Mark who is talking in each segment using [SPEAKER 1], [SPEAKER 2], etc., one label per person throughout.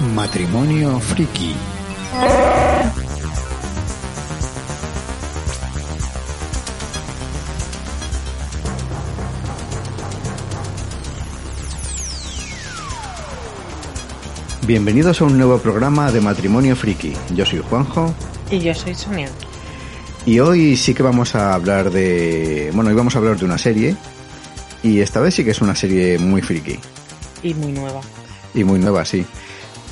[SPEAKER 1] Matrimonio friki. Bienvenidos a un nuevo programa de Matrimonio Friki. Yo soy Juanjo
[SPEAKER 2] Y yo soy Sonia.
[SPEAKER 1] y hoy sí que vamos a hablar de... Bueno, hoy vamos a hablar de una serie y esta vez sí que es una serie muy friki
[SPEAKER 2] Y muy nueva.
[SPEAKER 1] y muy nueva, sí.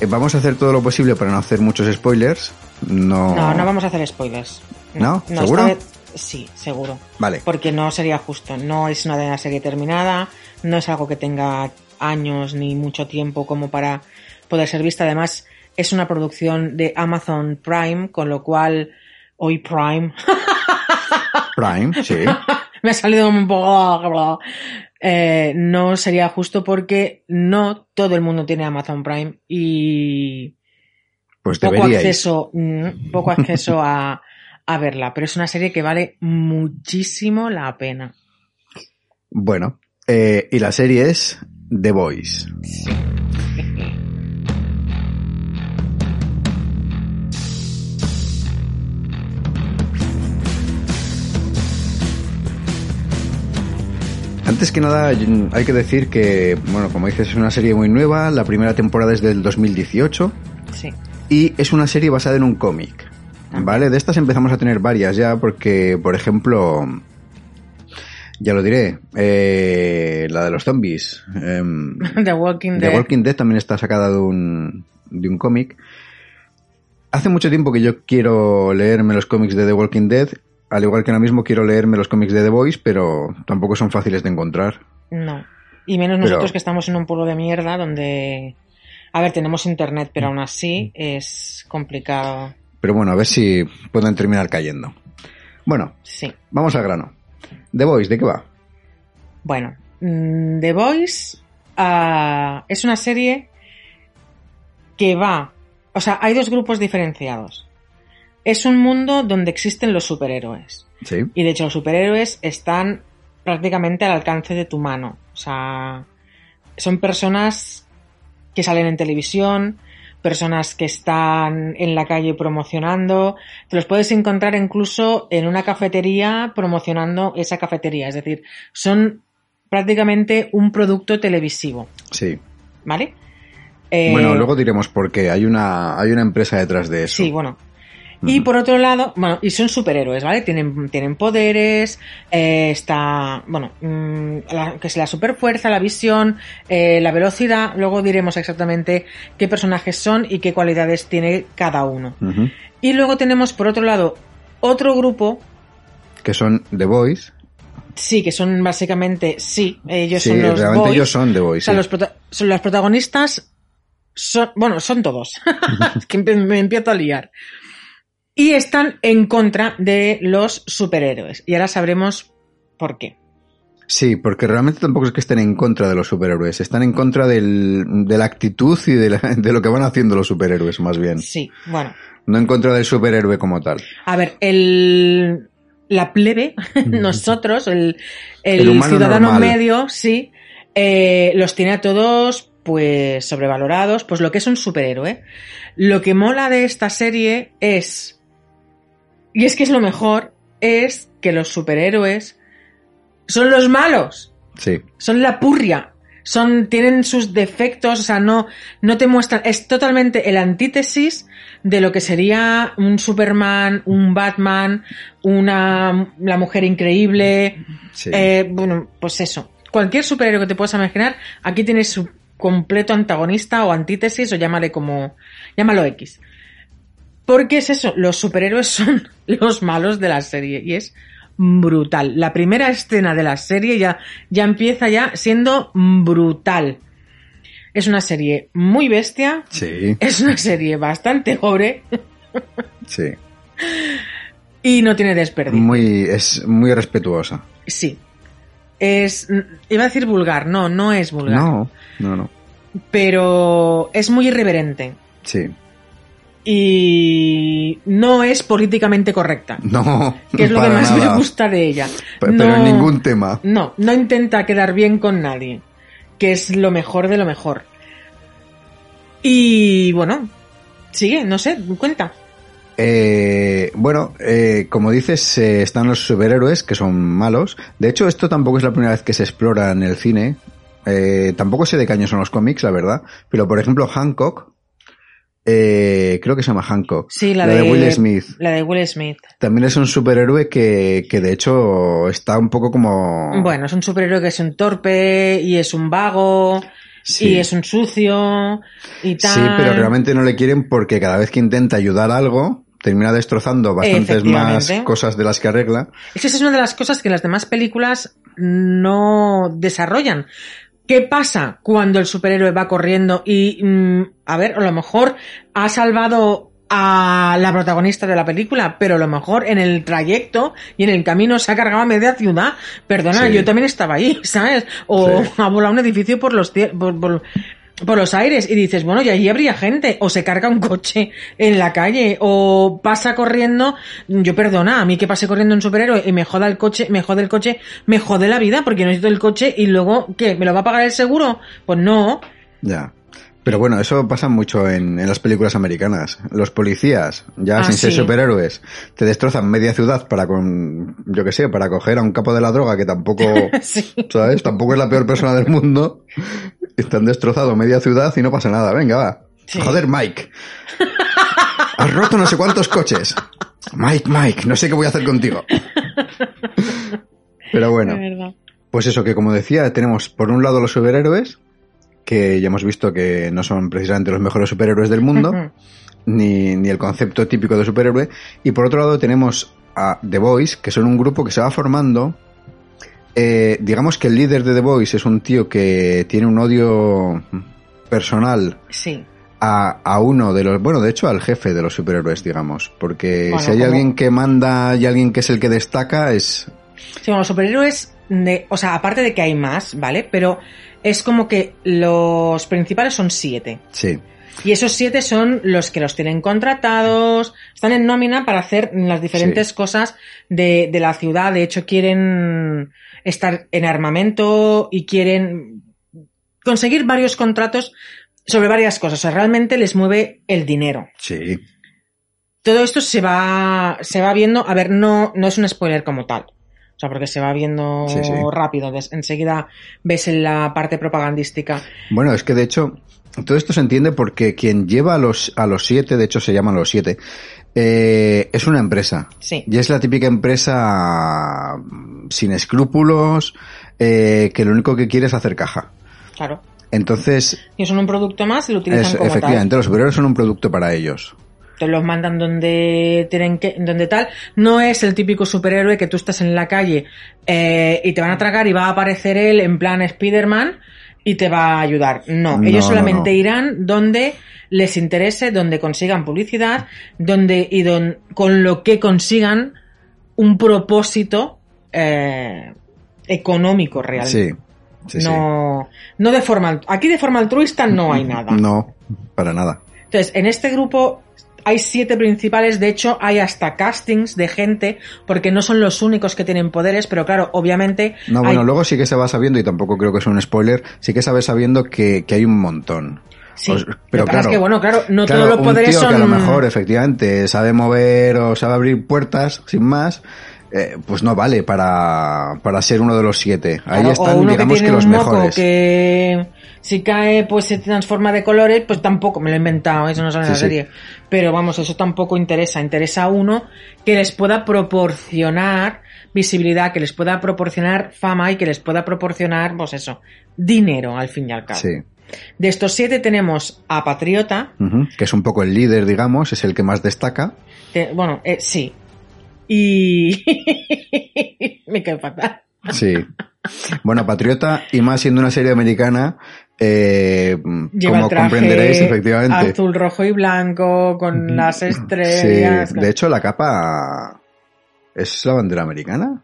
[SPEAKER 1] Eh, Vamos a hacer todo lo posible para no hacer muchos spoilers. No,
[SPEAKER 2] No, no vamos a hacer spoilers.
[SPEAKER 1] ¿No?
[SPEAKER 2] esta
[SPEAKER 1] ¿Seguro?
[SPEAKER 2] vez- sí, seguro.
[SPEAKER 1] Vale.
[SPEAKER 2] Porque no sería justo. No es una serie terminada, no es algo que tenga años ni mucho tiempo como para poder ser vista. Además, es una producción de Amazon Prime, con lo cual hoy Prime
[SPEAKER 1] Prime, sí.
[SPEAKER 2] me ha salido un poco... Eh, no sería justo porque no todo el mundo tiene Amazon Prime y
[SPEAKER 1] Pues
[SPEAKER 2] poco acceso, mm, poco acceso a, a verla, pero es una serie que vale muchísimo la pena.
[SPEAKER 1] Bueno, eh, y la serie es The Voice. Antes que nada, hay que decir que, bueno, como dices, es una serie muy nueva. La primera temporada es del 2018
[SPEAKER 2] Sí,
[SPEAKER 1] y es una serie basada en un cómic. ¿Vale? De estas empezamos a tener varias ya, porque, por ejemplo, ya lo diré, eh, la de los zombies. em,
[SPEAKER 2] The Walking
[SPEAKER 1] The
[SPEAKER 2] Dead.
[SPEAKER 1] Walking Dead también está sacada de un, de un cómic. Hace mucho tiempo que yo quiero leerme los cómics de The Walking Dead, al igual que ahora mismo quiero leerme los cómics de The Voice, pero tampoco son fáciles de encontrar.
[SPEAKER 2] No. Y menos
[SPEAKER 1] Pero-
[SPEAKER 2] nosotros que estamos en un pueblo de mierda donde... A ver, tenemos internet, pero aún así es complicado.
[SPEAKER 1] Pero bueno, a ver si pueden terminar cayendo. Bueno,
[SPEAKER 2] Sí.
[SPEAKER 1] vamos al grano. The Voice, ¿de qué va?
[SPEAKER 2] Bueno, mm, The Voice ah, es una serie que va... O sea, hay dos grupos diferenciados. Es un mundo donde existen los superhéroes.
[SPEAKER 1] Sí.
[SPEAKER 2] Y de hecho los superhéroes están prácticamente al alcance de tu mano. O sea, son personas que salen en televisión, personas que están en la calle promocionando. Te los puedes encontrar incluso en una cafetería promocionando esa cafetería. Es decir, son prácticamente un producto televisivo.
[SPEAKER 1] Sí.
[SPEAKER 2] ¿Vale? Eh,
[SPEAKER 1] Bueno, luego diremos por qué. Hay una, hay una empresa detrás de eso.
[SPEAKER 2] Sí, bueno. Y por otro lado, bueno, y son superhéroes, ¿vale? Tienen, tienen poderes, eh, está, bueno, mm, la- que es la superfuerza, la visión, eh, la velocidad. Luego diremos exactamente qué personajes son y qué cualidades tiene cada uno. Y luego tenemos, por otro lado, otro grupo,
[SPEAKER 1] Que son The Voice.
[SPEAKER 2] sí, que son básicamente, sí, ellos
[SPEAKER 1] sí,
[SPEAKER 2] son los
[SPEAKER 1] realmente
[SPEAKER 2] boys.
[SPEAKER 1] ellos son The
[SPEAKER 2] O
[SPEAKER 1] Voice.
[SPEAKER 2] sea,
[SPEAKER 1] sí.
[SPEAKER 2] los, prota- son los protagonistas son, bueno, son todos. Es que me empiezo a liar. Y están en contra de los superhéroes. Y ahora sabremos por qué.
[SPEAKER 1] Sí, porque realmente tampoco es que estén en contra de los superhéroes, están en contra del, de la actitud y de, la- de lo que van haciendo los superhéroes, más bien.
[SPEAKER 2] Sí, bueno.
[SPEAKER 1] No en contra del superhéroe como tal.
[SPEAKER 2] A ver, el, la plebe, nosotros, el, el, ciudadano
[SPEAKER 1] normal.
[SPEAKER 2] medio, sí, eh, los tiene a todos, pues, sobrevalorados, pues lo que es un superhéroe. Lo que mola de esta serie es, y es que es lo mejor, es que los superhéroes son los malos
[SPEAKER 1] Sí,
[SPEAKER 2] son la purria. Son, tienen sus defectos, o sea, no, no te muestran, es totalmente el antítesis de lo que sería un Superman, un Batman, una, la mujer increíble,
[SPEAKER 1] sí.
[SPEAKER 2] eh, bueno, pues eso. Cualquier superhéroe que te puedas imaginar, aquí tienes su completo antagonista o antítesis, o llámale como, llámalo X. Porque es eso, los superhéroes son los malos de la serie, y es brutal. La primera escena de la serie ya, ya empieza ya siendo brutal. Es una serie muy bestia.
[SPEAKER 1] Sí.
[SPEAKER 2] Es una serie bastante gore.
[SPEAKER 1] Sí.
[SPEAKER 2] Y no tiene desperdicio.
[SPEAKER 1] Muy, es muy respetuosa.
[SPEAKER 2] Sí. Es. Iba a decir vulgar, no, no es vulgar.
[SPEAKER 1] No, no, no.
[SPEAKER 2] Pero es muy irreverente.
[SPEAKER 1] Sí.
[SPEAKER 2] Y no es políticamente correcta.
[SPEAKER 1] No.
[SPEAKER 2] Que es lo que más
[SPEAKER 1] nada.
[SPEAKER 2] me gusta de ella.
[SPEAKER 1] Pero
[SPEAKER 2] No-
[SPEAKER 1] en ningún tema.
[SPEAKER 2] No, no intenta quedar bien con nadie. Que es lo mejor de lo mejor. Y bueno, sigue, no sé, cuenta.
[SPEAKER 1] Eh, bueno, eh, como dices, eh, están los superhéroes que son malos. De hecho, esto tampoco es la primera vez que se explora en el cine. Eh, tampoco sé de qué año son los cómics, la verdad. Pero, por ejemplo, Hancock, eh, creo que se llama Hancock.
[SPEAKER 2] Sí, la,
[SPEAKER 1] de, Will Smith.
[SPEAKER 2] La de Will Smith.
[SPEAKER 1] También es un superhéroe que, que de hecho está un poco como...
[SPEAKER 2] Bueno, es un superhéroe que es un torpe y es un vago
[SPEAKER 1] Sí.
[SPEAKER 2] y es un sucio y tal.
[SPEAKER 1] Sí, pero realmente no le quieren porque cada vez que intenta ayudar a algo, termina destrozando bastantes más cosas de las que arregla.
[SPEAKER 2] Esa es una de las cosas que las demás películas no desarrollan. ¿Qué pasa cuando el superhéroe va corriendo y, mm, a ver, a lo mejor ha salvado a la protagonista de la película, pero a lo mejor en el trayecto y en el camino se ha cargado a media ciudad? Perdona,
[SPEAKER 1] Sí.
[SPEAKER 2] yo también estaba ahí, ¿sabes? O
[SPEAKER 1] Sí.
[SPEAKER 2] ha volado un edificio por los por- por- por los aires y dices, bueno, y allí habría gente, o se carga un coche en la calle, o pasa corriendo, yo perdona, a mí que pase corriendo un superhéroe y me joda el coche, me jode el coche, me jode la vida porque necesito el coche y luego, ¿qué? ¿Me lo va a pagar el seguro? Pues no.
[SPEAKER 1] Ya. Pero bueno, eso pasa mucho en, en las películas americanas. Los policías, ya
[SPEAKER 2] Ah,
[SPEAKER 1] sin ser
[SPEAKER 2] sí.
[SPEAKER 1] superhéroes, te destrozan media ciudad para con, yo que sé, para coger a un capo de la droga que tampoco,
[SPEAKER 2] Sí.
[SPEAKER 1] ¿sabes? Tampoco es la peor persona del mundo. Te han destrozado media ciudad y no pasa nada. Venga, va.
[SPEAKER 2] Sí.
[SPEAKER 1] Joder, Mike. Has roto no sé cuántos coches. Mike, Mike, no sé qué voy a hacer contigo. Pero bueno. Pues eso, que como decía, tenemos por un lado los superhéroes, que ya hemos visto que no son precisamente los mejores superhéroes del mundo, ni, ni el concepto típico de superhéroe, y por otro lado tenemos a The Boys, que son un grupo que se va formando. Eh, digamos que el líder de The Boys es un tío que tiene un odio personal
[SPEAKER 2] Sí.
[SPEAKER 1] a, a uno de los, bueno, de hecho al jefe de los superhéroes, digamos, porque
[SPEAKER 2] Bueno,
[SPEAKER 1] si hay
[SPEAKER 2] como-
[SPEAKER 1] alguien que manda y alguien que es el que destaca, es...
[SPEAKER 2] Sí, bueno, los superhéroes, de, o sea, aparte de que hay más, ¿vale? Pero es como que los principales son siete.
[SPEAKER 1] Sí,
[SPEAKER 2] Y esos siete son los que los tienen contratados, están en nómina para hacer las diferentes cosas de, de la ciudad. De hecho, quieren estar en armamento y quieren conseguir varios contratos sobre varias cosas. O sea, realmente les mueve el dinero.
[SPEAKER 1] sí,
[SPEAKER 2] Todo esto se va, se va viendo, a ver, no, no es un spoiler como tal. O sea, porque se va viendo
[SPEAKER 1] Sí, sí.
[SPEAKER 2] rápido. Enseguida ves en la parte propagandística.
[SPEAKER 1] Bueno, es que de hecho, todo esto se entiende porque quien lleva a los, a los siete, de hecho se llaman los siete, eh, es una empresa.
[SPEAKER 2] Sí.
[SPEAKER 1] Y es la típica empresa mm, sin escrúpulos, eh, que lo único que quiere es hacer caja.
[SPEAKER 2] Claro.
[SPEAKER 1] Entonces,
[SPEAKER 2] Y son un producto más y lo utilizan
[SPEAKER 1] es-
[SPEAKER 2] como tal.
[SPEAKER 1] efectivamente, los superhéroes son un producto para ellos.
[SPEAKER 2] te los mandan donde tienen que, donde tal. No es el típico superhéroe que tú estás en la calle eh, y te van a tragar y va a aparecer él en plan Spider-Man y te va a ayudar. No,
[SPEAKER 1] No,
[SPEAKER 2] ellos
[SPEAKER 1] no,
[SPEAKER 2] solamente
[SPEAKER 1] no.
[SPEAKER 2] irán donde les interese, donde consigan publicidad, donde y don, con lo que consigan un propósito eh, económico real.
[SPEAKER 1] Sí, sí, sí.
[SPEAKER 2] no, no de forma, aquí de forma altruista no hay nada.
[SPEAKER 1] No, para nada.
[SPEAKER 2] Entonces, en este grupo hay siete principales, de hecho hay hasta castings de gente, porque no son los únicos que tienen poderes, pero claro, obviamente...
[SPEAKER 1] No, bueno, luego sí que se va sabiendo, y tampoco creo que sea un spoiler, sí que sabes sabiendo que, que hay un montón.
[SPEAKER 2] Sí,
[SPEAKER 1] Pues, pero claro,
[SPEAKER 2] es que, bueno, claro, no
[SPEAKER 1] Claro,
[SPEAKER 2] todos los
[SPEAKER 1] un
[SPEAKER 2] poderes
[SPEAKER 1] tío
[SPEAKER 2] son...
[SPEAKER 1] que a lo mejor, efectivamente, sabe mover o sabe abrir puertas, sin más, eh, pues no vale para, para ser uno de los siete. Ahí
[SPEAKER 2] Claro,
[SPEAKER 1] están,
[SPEAKER 2] uno
[SPEAKER 1] digamos
[SPEAKER 2] que
[SPEAKER 1] los
[SPEAKER 2] un moco
[SPEAKER 1] mejores.
[SPEAKER 2] que si cae pues se transforma de colores, pues tampoco, me lo he inventado, eso no sale en la
[SPEAKER 1] sí.
[SPEAKER 2] serie. Pero vamos, eso tampoco interesa. Interesa a uno que les pueda proporcionar visibilidad, que les pueda proporcionar fama y que les pueda proporcionar, pues eso, dinero al fin y al cabo.
[SPEAKER 1] Sí.
[SPEAKER 2] De estos siete tenemos a Patriota,
[SPEAKER 1] Que es un poco el líder, digamos, es el que más destaca.
[SPEAKER 2] bueno, eh, sí. Y me cae fatal.
[SPEAKER 1] Sí. Bueno, Patriota, y más siendo una serie americana, eh,
[SPEAKER 2] Lleva
[SPEAKER 1] como
[SPEAKER 2] traje
[SPEAKER 1] comprenderéis, efectivamente.
[SPEAKER 2] azul, rojo y blanco con las estrellas.
[SPEAKER 1] Sí, de hecho, la capa es la bandera americana.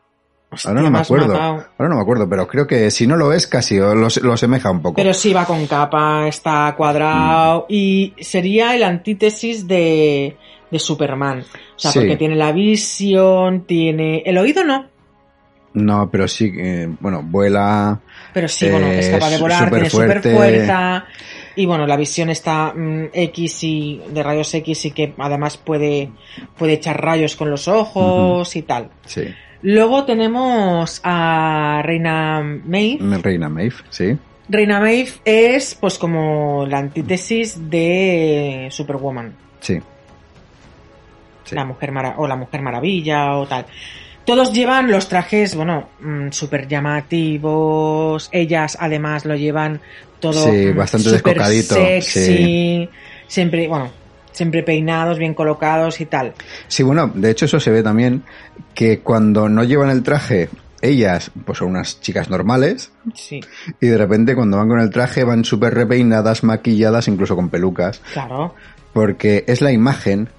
[SPEAKER 2] Hostia,
[SPEAKER 1] Ahora no me acuerdo.
[SPEAKER 2] matado.
[SPEAKER 1] Ahora no me acuerdo, pero creo que si no lo es, casi lo, lo asemeja un poco.
[SPEAKER 2] Pero sí va con capa, está cuadrado
[SPEAKER 1] Mm.
[SPEAKER 2] y sería el antítesis de, de Superman. O sea,
[SPEAKER 1] Sí.
[SPEAKER 2] porque tiene la visión, tiene... El oído no,
[SPEAKER 1] No, pero sí, eh, bueno, vuela.
[SPEAKER 2] pero sí, bueno, es capaz de volar, tiene super fuerza. Y bueno, la visión está mm, X y de rayos X y que además puede, puede echar rayos con los ojos y tal.
[SPEAKER 1] Sí.
[SPEAKER 2] Luego tenemos a Reina Maeve.
[SPEAKER 1] Reina Maeve, sí.
[SPEAKER 2] Reina Maeve es pues como la antítesis de Superwoman.
[SPEAKER 1] Sí. Sí.
[SPEAKER 2] La mujer Mara- o la Mujer Maravilla o tal. Todos llevan los trajes, bueno, súper llamativos. Ellas además lo llevan todo
[SPEAKER 1] Sí,
[SPEAKER 2] mm,
[SPEAKER 1] bastante descocadito,
[SPEAKER 2] Sexy.
[SPEAKER 1] sí.
[SPEAKER 2] Siempre, bueno, siempre peinados, bien colocados y tal.
[SPEAKER 1] Sí, bueno, de hecho eso se ve también que cuando no llevan el traje, ellas pues son unas chicas normales
[SPEAKER 2] Sí,
[SPEAKER 1] y de repente cuando van con el traje van súper repeinadas, maquilladas, incluso con pelucas,
[SPEAKER 2] claro.
[SPEAKER 1] porque es la imagen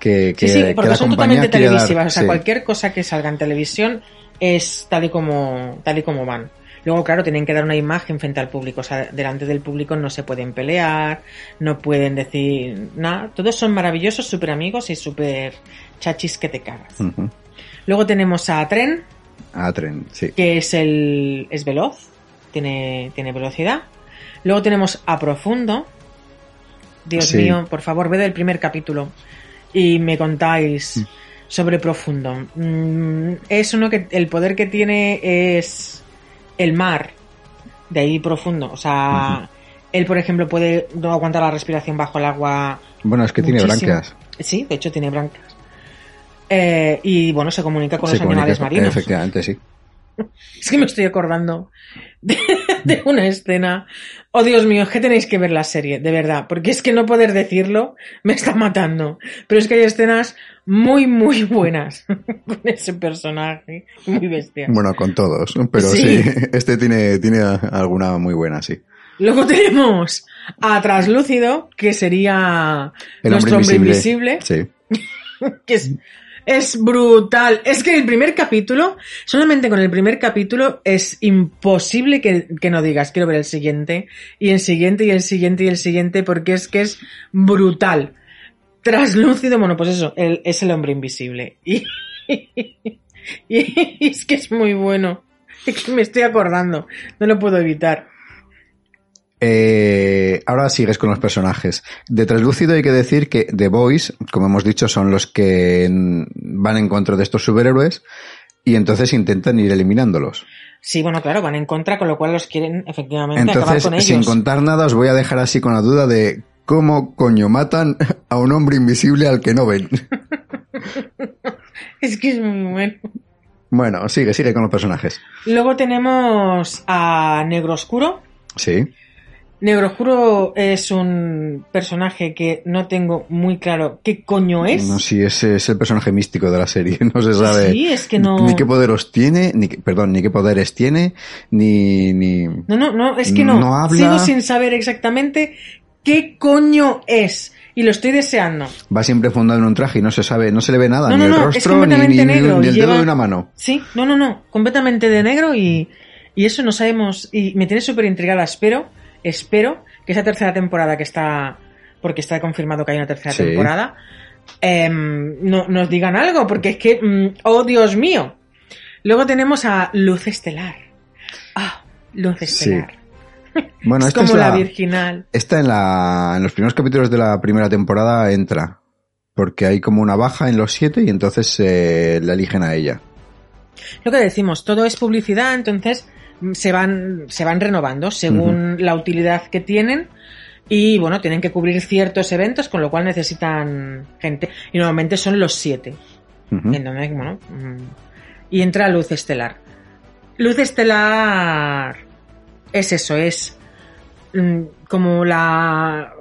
[SPEAKER 1] que, que,
[SPEAKER 2] Sí, sí,
[SPEAKER 1] que
[SPEAKER 2] porque son totalmente
[SPEAKER 1] dar.
[SPEAKER 2] televisivas. O sea,
[SPEAKER 1] Sí.
[SPEAKER 2] cualquier cosa que salga en televisión es tal y como, tal y como van. Luego, claro, tienen que dar una imagen frente al público. O sea, delante del público no se pueden pelear, no pueden decir nada. Todos son maravillosos, súper amigos y súper chachis que te cagas.
[SPEAKER 1] Ujú.
[SPEAKER 2] Luego tenemos a Tren,
[SPEAKER 1] A tren, sí.
[SPEAKER 2] que es el es veloz, tiene, tiene velocidad. Luego tenemos a Profundo. Dios
[SPEAKER 1] Sí.
[SPEAKER 2] mío, por favor, ved el primer capítulo y me contáis sobre Profundo. Mm, es uno que el poder que tiene es el mar, de ahí profundo. O sea, él, por ejemplo, puede no aguantar la respiración bajo el agua.
[SPEAKER 1] Bueno, es que tiene branquias.
[SPEAKER 2] Sí, de hecho tiene branquias. Eh, y bueno, se comunica con
[SPEAKER 1] Se
[SPEAKER 2] los animales marinos.
[SPEAKER 1] Efectivamente, sí.
[SPEAKER 2] Es que me estoy acordando de, de una escena. Oh, Dios mío, es que tenéis que ver la serie, de verdad, porque es que no poder decirlo me está matando. Pero es que hay escenas muy, muy buenas con ese personaje, muy bestia.
[SPEAKER 1] Bueno, con todos, pero
[SPEAKER 2] Sí.
[SPEAKER 1] sí, este tiene, tiene alguna muy buena, sí.
[SPEAKER 2] Luego tenemos a Traslúcido, que sería
[SPEAKER 1] El
[SPEAKER 2] nuestro
[SPEAKER 1] hombre
[SPEAKER 2] hombre
[SPEAKER 1] invisible.
[SPEAKER 2] invisible,
[SPEAKER 1] Sí.
[SPEAKER 2] que es, es brutal. Es que el primer capítulo, solamente con el primer capítulo, es imposible que, que no digas, quiero ver el siguiente, y el siguiente, y el siguiente, y el siguiente, porque es que es brutal. Traslúcido, bueno, pues eso, el- es el hombre invisible. Y, es que es muy bueno. Que me estoy acordando, no lo puedo evitar.
[SPEAKER 1] Eh, ahora sigues con los personajes. De Translúcido hay que decir que The Boys, como hemos dicho, son los que van en contra de estos superhéroes y entonces intentan ir eliminándolos.
[SPEAKER 2] Sí, bueno, claro, van en contra, con lo cual los quieren efectivamente acabar
[SPEAKER 1] Entonces,
[SPEAKER 2] con ellos.
[SPEAKER 1] sin contar nada, os voy a dejar así con la duda de cómo coño matan a un hombre invisible al que no ven.
[SPEAKER 2] Es que es muy bueno.
[SPEAKER 1] Bueno, sigue, sigue con los personajes.
[SPEAKER 2] Luego tenemos a Negro Oscuro.
[SPEAKER 1] Sí.
[SPEAKER 2] Negro Oscuro es un personaje que no tengo muy claro qué coño es.
[SPEAKER 1] No, sí, ese es el personaje místico de la serie. No se sabe
[SPEAKER 2] Sí, es que no.
[SPEAKER 1] ni qué poderes tiene, ni perdón, ni qué poderes tiene, ni, ni
[SPEAKER 2] No, no, no, es que no.
[SPEAKER 1] No habla.
[SPEAKER 2] Sigo sin saber exactamente qué coño es. Y lo estoy deseando.
[SPEAKER 1] va siempre fundado en un traje y no se sabe, no se le ve nada,
[SPEAKER 2] No,
[SPEAKER 1] ni
[SPEAKER 2] no,
[SPEAKER 1] el
[SPEAKER 2] es
[SPEAKER 1] rostro, ni, ni-
[SPEAKER 2] negro
[SPEAKER 1] ni el dedo de una mano.
[SPEAKER 2] Sí, no, no, no. Completamente de negro y, y eso no sabemos. Y me tiene súper intrigada. Espero, espero que esa tercera temporada que está. Porque está confirmado que hay una tercera
[SPEAKER 1] Sí.
[SPEAKER 2] temporada. em, no, nos digan algo, porque es que. mm, ¡Oh, Dios mío! Luego tenemos a Luz Estelar. Ah, Luz Estelar.
[SPEAKER 1] Bueno,
[SPEAKER 2] es
[SPEAKER 1] esta
[SPEAKER 2] como
[SPEAKER 1] es
[SPEAKER 2] la...
[SPEAKER 1] la,
[SPEAKER 2] virginal.
[SPEAKER 1] esta en la, en los primeros capítulos de la primera temporada entra. Porque hay como una baja en los siete y entonces eh, la eligen a ella.
[SPEAKER 2] Lo que decimos, todo es publicidad, entonces se van, se van renovando según la utilidad que tienen y bueno, tienen que cubrir ciertos eventos, con lo cual necesitan gente. Y normalmente son los siete. En donde, bueno, mm, y entra Luz Estelar. Luz Estelar es eso, es mm, como la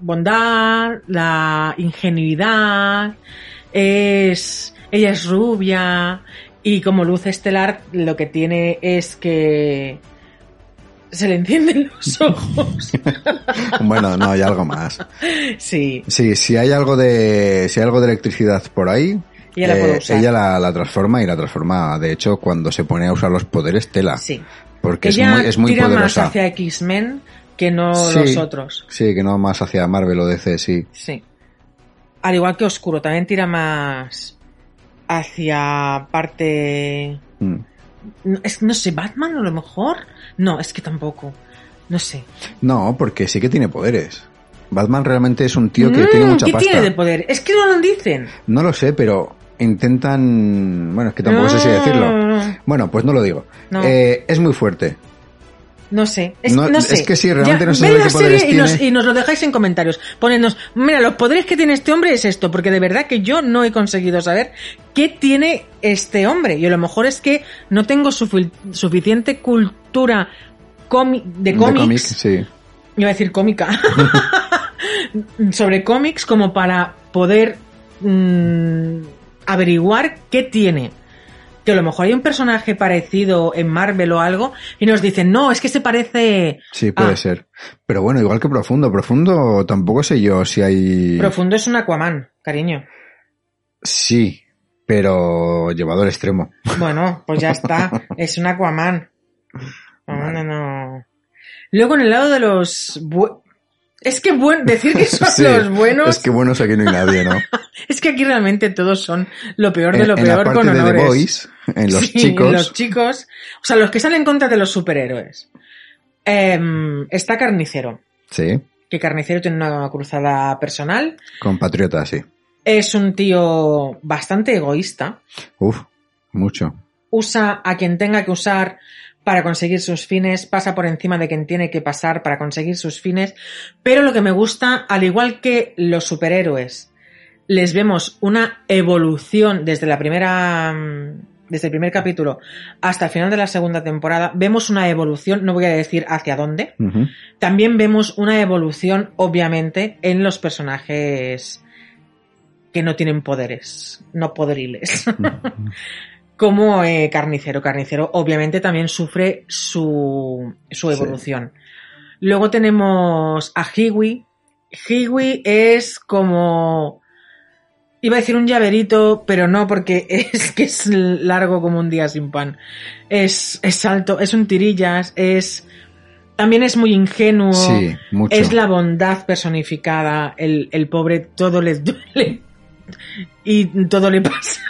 [SPEAKER 2] bondad, la ingenuidad, es ella es rubia y como luz estelar lo que tiene es que se le encienden los ojos.
[SPEAKER 1] bueno, no, hay algo más.
[SPEAKER 2] Sí.
[SPEAKER 1] Sí, si hay algo de, si hay algo de electricidad por ahí,
[SPEAKER 2] Ella la puede
[SPEAKER 1] eh,
[SPEAKER 2] usar.
[SPEAKER 1] ella la, la transforma y la transforma. De hecho, cuando se pone a usar los poderes, tela.
[SPEAKER 2] Sí.
[SPEAKER 1] Porque es muy, es muy
[SPEAKER 2] tira más
[SPEAKER 1] poderosa.
[SPEAKER 2] hacia X-Men que no
[SPEAKER 1] Sí.
[SPEAKER 2] los otros.
[SPEAKER 1] Sí, que no más hacia Marvel o DC, sí.
[SPEAKER 2] Sí. Al igual que Oscuro, también tira más hacia parte...
[SPEAKER 1] Mm.
[SPEAKER 2] No, es, no sé, Batman a lo mejor. No, es que tampoco. No sé.
[SPEAKER 1] No, porque sí que tiene poderes. Batman realmente es un tío que
[SPEAKER 2] Mm,
[SPEAKER 1] tiene mucha
[SPEAKER 2] ¿Qué
[SPEAKER 1] pasta.
[SPEAKER 2] tiene de poder? Es que no lo dicen.
[SPEAKER 1] No lo sé, pero intentan... Bueno, es que tampoco sé si decirlo.
[SPEAKER 2] No,
[SPEAKER 1] Bueno, pues no lo digo.
[SPEAKER 2] No.
[SPEAKER 1] Eh, es muy fuerte.
[SPEAKER 2] No sé. Es,
[SPEAKER 1] No-
[SPEAKER 2] no sé.
[SPEAKER 1] es que sí, realmente no sé qué poderes
[SPEAKER 2] serie y nos,
[SPEAKER 1] tiene.
[SPEAKER 2] y nos lo dejáis en comentarios. Ponednos, mira, los poderes que tiene este hombre es esto, porque de verdad que yo no he conseguido saber qué tiene este hombre. Y a lo mejor es que no tengo sufi- suficiente cultura de
[SPEAKER 1] De
[SPEAKER 2] cómics.
[SPEAKER 1] cómic, sí.
[SPEAKER 2] iba a decir cómica, sobre cómics como para poder mm, averiguar qué tiene. Que a lo mejor hay un personaje parecido en Marvel o algo y nos dicen, no, es que se parece...
[SPEAKER 1] Sí, puede
[SPEAKER 2] Ah.
[SPEAKER 1] ser. Pero bueno, igual que Profundo. Profundo tampoco sé yo si hay...
[SPEAKER 2] Profundo es un Aquaman, cariño.
[SPEAKER 1] Sí, pero llevado al extremo.
[SPEAKER 2] Bueno, pues ya está, es un Aquaman. No, no, no. Luego en el lado de los... bu- Es que buen... decir que son
[SPEAKER 1] Sí,
[SPEAKER 2] los buenos...
[SPEAKER 1] Es que buenos aquí no hay nadie, ¿no?
[SPEAKER 2] Es que aquí realmente todos son lo peor de
[SPEAKER 1] en,
[SPEAKER 2] lo
[SPEAKER 1] en la
[SPEAKER 2] peor
[SPEAKER 1] parte
[SPEAKER 2] con
[SPEAKER 1] de The
[SPEAKER 2] honores.
[SPEAKER 1] Boys, en los
[SPEAKER 2] Sí,
[SPEAKER 1] chicos...
[SPEAKER 2] los chicos. O sea, los que salen en contra de los superhéroes. Em, está Carnicero.
[SPEAKER 1] Sí,
[SPEAKER 2] Que Carnicero tiene una cruzada personal.
[SPEAKER 1] compatriota, sí.
[SPEAKER 2] Es un tío bastante egoísta.
[SPEAKER 1] Uf, mucho.
[SPEAKER 2] Usa a quien tenga que usar para conseguir sus fines, pasa por encima de quien tiene que pasar para conseguir sus fines. Pero lo que me gusta, al igual que los superhéroes, les vemos una evolución desde la primera mm, desde el primer capítulo hasta el final de la segunda temporada, vemos una evolución, no voy a decir hacia dónde, también vemos una evolución, obviamente, en los personajes que no tienen poderes, no poderiles. Como eh, Carnicero. Carnicero, obviamente, también sufre su, su
[SPEAKER 1] Sí.
[SPEAKER 2] evolución. Luego tenemos a Hiwi. Hiwi es como. Iba a decir un llaverito, pero no, porque es que es largo como un día sin pan. Es, es alto, es un tirillas, es. También es muy ingenuo.
[SPEAKER 1] Sí, mucho.
[SPEAKER 2] Es la bondad personificada. El, el pobre todo le duele. Y todo le pasa.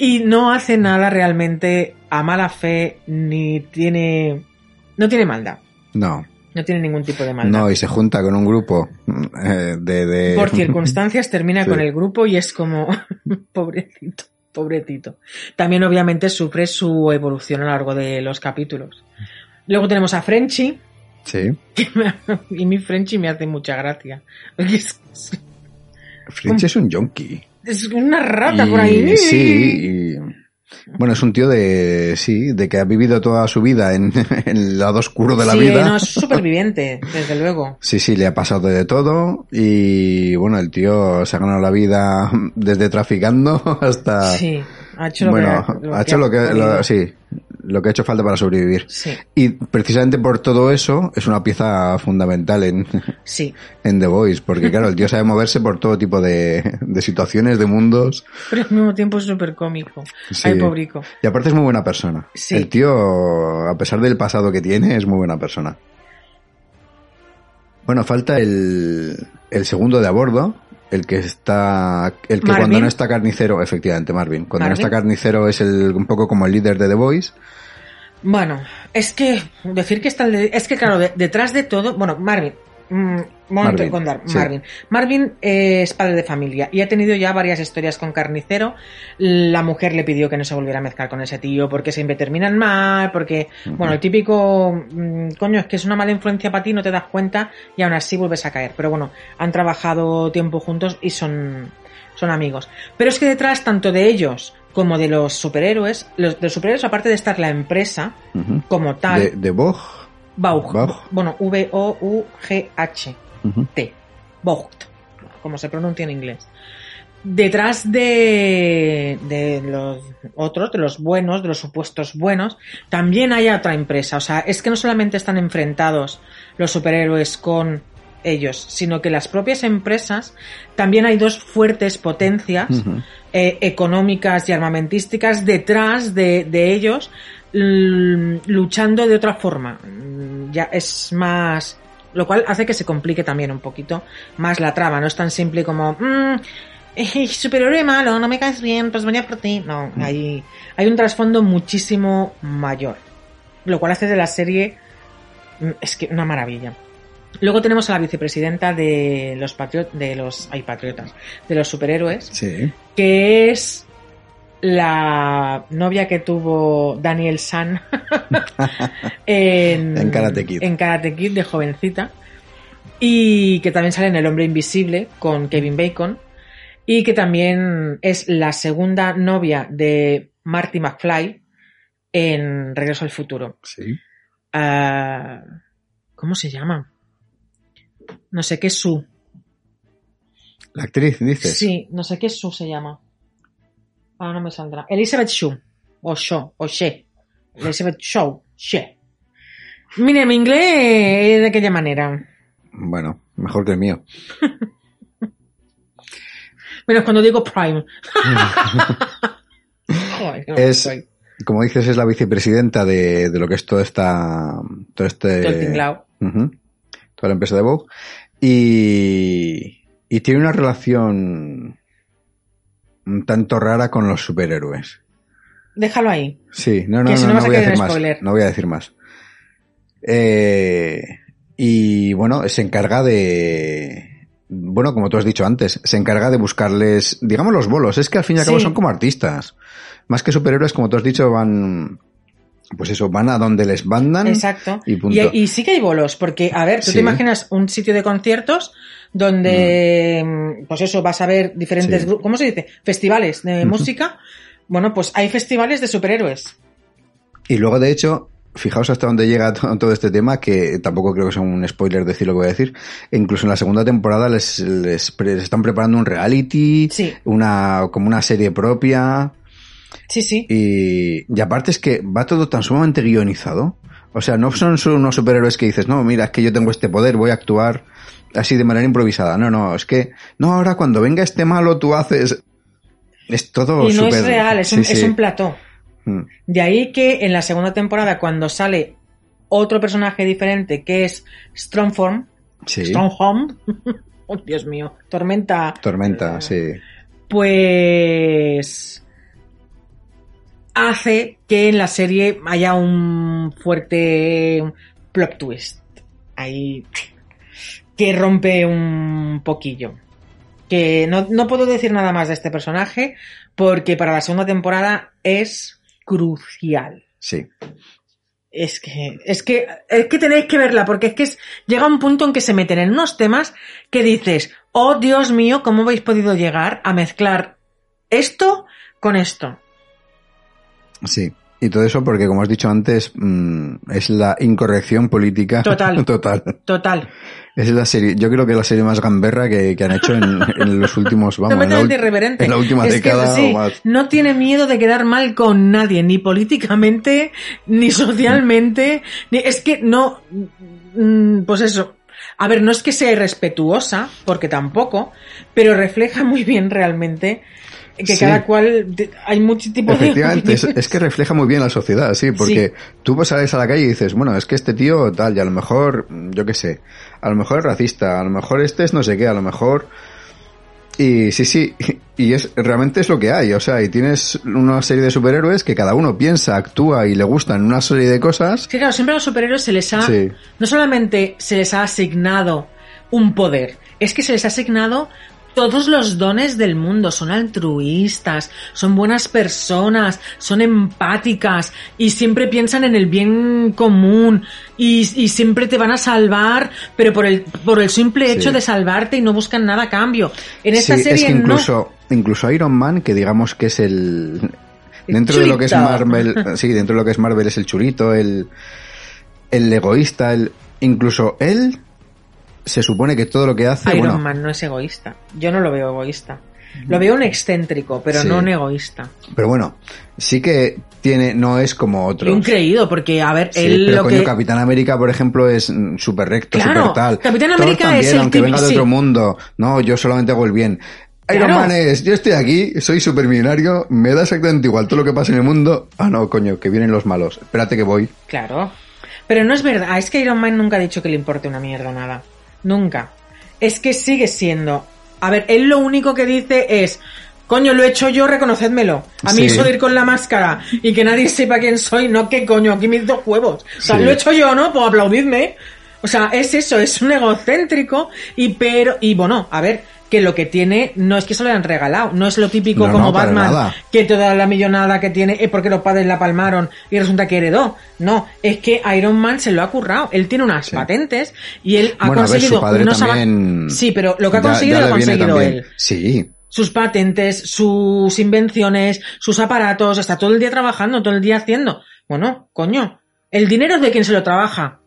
[SPEAKER 2] Y no hace nada realmente a mala fe, ni tiene. No tiene maldad.
[SPEAKER 1] No,
[SPEAKER 2] No tiene ningún tipo de maldad.
[SPEAKER 1] no, y se junta con un grupo eh, de... de-
[SPEAKER 2] Por circunstancias termina
[SPEAKER 1] Sí.
[SPEAKER 2] con el grupo y es como. pobrecito, pobrecito. También, obviamente, sufre su evolución a lo largo de los capítulos. Luego tenemos a Frenchy.
[SPEAKER 1] Sí,
[SPEAKER 2] y mi Frenchy me hace mucha gracia.
[SPEAKER 1] Fringe es un yonki.
[SPEAKER 2] Es una rata
[SPEAKER 1] Y-
[SPEAKER 2] por ahí.
[SPEAKER 1] Sí, y, bueno, es un tío de, sí, de que ha vivido toda su vida en, en el lado oscuro de la
[SPEAKER 2] Sí,
[SPEAKER 1] vida.
[SPEAKER 2] no, es superviviente, desde luego.
[SPEAKER 1] Sí, sí, le ha pasado de todo y bueno, el tío se ha ganado la vida desde traficando hasta...
[SPEAKER 2] Sí, ha hecho lo
[SPEAKER 1] bueno,
[SPEAKER 2] que
[SPEAKER 1] ha hecho lo que, lo- sí, lo que ha hecho falta para sobrevivir.
[SPEAKER 2] Sí,
[SPEAKER 1] Y precisamente por todo eso es una pieza fundamental en,
[SPEAKER 2] sí.
[SPEAKER 1] en The Voice, porque claro, el tío sabe moverse por todo tipo de, de situaciones, de mundos.
[SPEAKER 2] Pero al mismo tiempo es súper cómico.
[SPEAKER 1] Sí.
[SPEAKER 2] Ay, pobrico.
[SPEAKER 1] Y aparte es muy buena persona. El tío, a pesar del pasado que tiene, es muy buena persona. Bueno, falta el, el segundo de a bordo, el que está, el que
[SPEAKER 2] Marvin.
[SPEAKER 1] cuando no está carnicero, efectivamente, Marvin. Cuando no está carnicero es el, un poco como el líder de The Voice.
[SPEAKER 2] Bueno, es que decir que está es que claro, de- detrás de todo, bueno, Marvin, mm,
[SPEAKER 1] Marvin, sí.
[SPEAKER 2] Marvin. Marvin eh, es padre de familia y ha tenido ya varias historias con Carnicero. La mujer le pidió que no se volviera a mezclar con ese tío porque siempre terminan mal, porque, bueno, el típico, mm, coño, es que es una mala influencia para ti, no te das cuenta y aún así vuelves a caer. Pero bueno, han trabajado tiempo juntos y son, son amigos. Pero es que detrás, tanto de ellos como de los superhéroes, los, de los superhéroes, aparte de estar la empresa como tal,
[SPEAKER 1] De, de.
[SPEAKER 2] Vaug,
[SPEAKER 1] Vaug.
[SPEAKER 2] bueno, V-O-U-G-H,
[SPEAKER 1] Ujú.
[SPEAKER 2] T, Vogt, como se pronuncia en inglés. detrás de, de los otros, de los buenos, de los supuestos buenos, también hay otra empresa. O sea, es que no solamente están enfrentados los superhéroes con ellos, sino que las propias empresas también hay dos fuertes potencias eh, económicas y armamentísticas detrás de, de ellos luchando de otra forma. Mm, Ya es más. Lo cual hace que se complique también un poquito más la trama. No es tan simple como. Mm, eh, superhéroe malo, no me caes bien, pues venía por ti. No, hay, hay un trasfondo muchísimo mayor. Lo cual hace de la serie. mm, Es que una maravilla. Luego tenemos a la vicepresidenta de los patriotas, de los, hay patriotas, de los superhéroes,
[SPEAKER 1] Sí.
[SPEAKER 2] que es la novia que tuvo Daniel San en,
[SPEAKER 1] En Karate Kid.
[SPEAKER 2] en Karate Kid de jovencita y que también sale en El Hombre Invisible con Kevin Bacon y que también es la segunda novia de Marty McFly en Regreso al Futuro.
[SPEAKER 1] Sí.
[SPEAKER 2] Ah, ¿Cómo se llama? No sé qué es su.
[SPEAKER 1] La actriz, dices.
[SPEAKER 2] Sí, no sé qué Sue se llama. Ahora no me saldrá. Elizabeth Shue. O Shaw. O She. Elizabeth Shaw. She. Mire, mi inglés es de aquella manera.
[SPEAKER 1] Bueno, mejor que el mío.
[SPEAKER 2] Menos cuando digo Prime. Joder,
[SPEAKER 1] Es-
[SPEAKER 2] estoy.
[SPEAKER 1] Como dices, es la vicepresidenta de, de lo que es todo esta. Todo este.
[SPEAKER 2] Todo el tinglao.
[SPEAKER 1] Ujú. Toda la empresa de Vogue. Y. Y tiene una relación. Un tanto rara con los superhéroes.
[SPEAKER 2] Déjalo ahí.
[SPEAKER 1] Sí, no, no,
[SPEAKER 2] Que si
[SPEAKER 1] no,
[SPEAKER 2] no a
[SPEAKER 1] voy a decir más.
[SPEAKER 2] spoiler.
[SPEAKER 1] No voy a decir más. Eh, y bueno, se encarga de. Bueno, como tú has dicho antes, se encarga de buscarles, digamos, los bolos. Es que al fin y al cabo
[SPEAKER 2] Sí.
[SPEAKER 1] son como artistas. Más que superhéroes, como tú has dicho, van. Pues eso, van a donde les mandan.
[SPEAKER 2] Exacto.
[SPEAKER 1] Y punto.
[SPEAKER 2] Y, y sí que hay bolos, porque, a ver, tú
[SPEAKER 1] Sí.
[SPEAKER 2] te imaginas un sitio de conciertos donde, mm, pues eso, vas a ver diferentes
[SPEAKER 1] Sí.
[SPEAKER 2] grupos, ¿cómo se dice? Festivales de música. Bueno, pues hay festivales de superhéroes.
[SPEAKER 1] Y luego, de hecho, fijaos hasta dónde llega to- todo este tema, que tampoco creo que sea un spoiler decir lo que voy a decir. Incluso en la segunda temporada les, les, están preparando un reality,
[SPEAKER 2] Sí.
[SPEAKER 1] una, como una serie propia.
[SPEAKER 2] Sí, sí.
[SPEAKER 1] Y, y aparte es que va todo tan sumamente guionizado. O sea, no son solo unos superhéroes que dices, no, mira, es que yo tengo este poder, voy a actuar así de manera improvisada. No, no, es que, no, ahora cuando venga este malo tú haces... Es todo
[SPEAKER 2] y no es real, es,
[SPEAKER 1] sí,
[SPEAKER 2] un, es un plató.
[SPEAKER 1] Mm,
[SPEAKER 2] De ahí que en la segunda temporada, cuando sale otro personaje diferente, que es Strongform,
[SPEAKER 1] Sí.
[SPEAKER 2] Strongholm, oh, Dios mío, Tormenta,
[SPEAKER 1] Tormenta, sí.
[SPEAKER 2] pues hace que en la serie haya un fuerte plot twist. Ahí que rompe un poquillo. Que no, no puedo decir nada más de este personaje porque para la segunda temporada es crucial.
[SPEAKER 1] Sí.
[SPEAKER 2] Es que, es que, es que tenéis que verla, porque es que es- llega un punto en que se meten en unos temas que dices, oh Dios mío, ¿cómo habéis podido llegar a mezclar esto con esto?
[SPEAKER 1] Sí. Y todo eso porque, como has dicho antes, mm, es la incorrección política.
[SPEAKER 2] Total.
[SPEAKER 1] Total.
[SPEAKER 2] Total.
[SPEAKER 1] Es la serie, yo creo que la serie más gamberra que, que han hecho en, en los últimos, vamos, en la,
[SPEAKER 2] irreverente.
[SPEAKER 1] en la última
[SPEAKER 2] Es que,
[SPEAKER 1] década
[SPEAKER 2] sí,
[SPEAKER 1] o más.
[SPEAKER 2] No tiene miedo de quedar mal con nadie, ni políticamente, ni socialmente, ni, es que no, mm, pues eso. A ver, no es que sea irrespetuosa, porque tampoco, pero refleja muy bien realmente que
[SPEAKER 1] Sí.
[SPEAKER 2] cada cual, hay mucho tipo de
[SPEAKER 1] Efectivamente, es, es que refleja muy bien la sociedad, sí, porque tú sales a la calle y dices, bueno, es que este tío tal, y a lo mejor, yo qué sé, a lo mejor es racista, a lo mejor este es no sé qué, a lo mejor... Y sí, sí, y es realmente es lo que hay, o sea, y tienes una serie de superhéroes que cada uno piensa, actúa y le gustan una serie de cosas.
[SPEAKER 2] Sí, claro, siempre a los superhéroes se les ha,
[SPEAKER 1] Sí.
[SPEAKER 2] no solamente se les ha asignado un poder, es que se les ha asignado todos los dones del mundo, son altruistas, son buenas personas, son empáticas y siempre piensan en el bien común y, y siempre te van a salvar, pero por el, por el simple
[SPEAKER 1] Sí.
[SPEAKER 2] hecho de salvarte y no buscan nada a cambio. En esta
[SPEAKER 1] sí,
[SPEAKER 2] serie
[SPEAKER 1] es que
[SPEAKER 2] no.
[SPEAKER 1] incluso, incluso Iron Man, que digamos que es el... Dentro de lo que es. Marvel, sí, dentro de lo que es Marvel es el churito, el, el egoísta, el, incluso él se supone que todo lo que hace,
[SPEAKER 2] Iron
[SPEAKER 1] bueno,
[SPEAKER 2] Man no es egoísta. Yo no lo veo egoísta. Lo veo un excéntrico, pero
[SPEAKER 1] Sí.
[SPEAKER 2] no un egoísta.
[SPEAKER 1] Pero bueno, sí que tiene, no es como
[SPEAKER 2] Y
[SPEAKER 1] otros.
[SPEAKER 2] un creído, porque, a ver,
[SPEAKER 1] Sí,
[SPEAKER 2] él
[SPEAKER 1] pero
[SPEAKER 2] lo
[SPEAKER 1] coño,
[SPEAKER 2] que...
[SPEAKER 1] Capitán América, por ejemplo, es mm, súper recto,
[SPEAKER 2] Claro,
[SPEAKER 1] súper tal.
[SPEAKER 2] Capitán América
[SPEAKER 1] también,
[SPEAKER 2] es el
[SPEAKER 1] aunque venga de otro mundo. No, yo solamente hago el bien. Iron
[SPEAKER 2] Claro.
[SPEAKER 1] Man es, yo estoy aquí, soy súper millonario, me da exactamente igual todo lo que pasa en el mundo. Ah, no, coño, que vienen los malos. Espérate que voy.
[SPEAKER 2] Claro. Pero no es verdad, es que Iron Man nunca ha dicho que le importe una mierda nada. Nunca. Es que sigue siendo. A ver, él lo único que dice es. Coño, lo he hecho yo, reconocédmelo. A mí
[SPEAKER 1] Sí.
[SPEAKER 2] eso de ir con la máscara y que nadie sepa quién soy, no, que coño, aquí mis dos huevos. O sea,
[SPEAKER 1] Sí.
[SPEAKER 2] lo he hecho yo, ¿no? Pues aplaudidme. O sea, es eso, es un egocéntrico y pero, y bueno, a ver, que lo que tiene no es que se lo hayan regalado, no es lo típico
[SPEAKER 1] No,
[SPEAKER 2] como
[SPEAKER 1] no,
[SPEAKER 2] Batman, que toda la millonada que tiene es porque los padres la palmaron y resulta que heredó. No, es que Iron Man se lo ha currado. Él tiene unas
[SPEAKER 1] Sí.
[SPEAKER 2] patentes y él ha
[SPEAKER 1] Bueno, ver,
[SPEAKER 2] conseguido
[SPEAKER 1] padre
[SPEAKER 2] unos
[SPEAKER 1] también.
[SPEAKER 2] Sí, pero lo que ha conseguido
[SPEAKER 1] ya
[SPEAKER 2] lo ha conseguido
[SPEAKER 1] también.
[SPEAKER 2] él.
[SPEAKER 1] Sí,
[SPEAKER 2] Sus patentes, sus invenciones, sus aparatos, está todo el día trabajando, todo el día haciendo. Bueno, coño, el dinero es de quien se lo trabaja.